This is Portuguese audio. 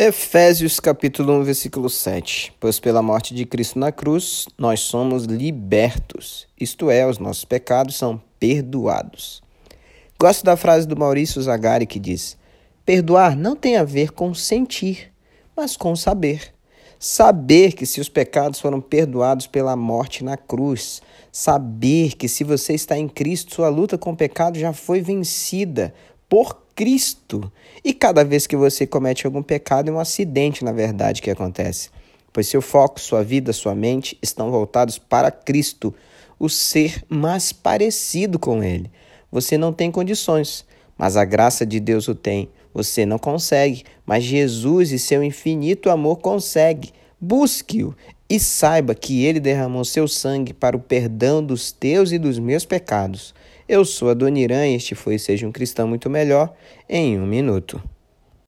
Efésios capítulo 1, versículo 7. Pois pela morte de Cristo na cruz, nós somos libertos, isto é, os nossos pecados são perdoados. Gosto da frase do Maurício Zagari que diz: Perdoar não tem a ver com sentir, mas com saber. Saber que se os pecados foram perdoados pela morte na cruz, saber que se você está em Cristo, sua luta com o pecado já foi vencida por Cristo. E cada vez que você comete algum pecado, é um acidente, na verdade, que acontece. Pois seu foco, sua vida, sua mente estão voltados para Cristo, o ser mais parecido com Ele. Você não tem condições, mas a graça de Deus o tem. Você não consegue, mas Jesus e seu infinito amor consegue. Busque-o e saiba que ele derramou seu sangue para o perdão dos teus e dos meus pecados. Eu sou a Dona Irã e este foi Seja um Cristão Muito Melhor em um minuto.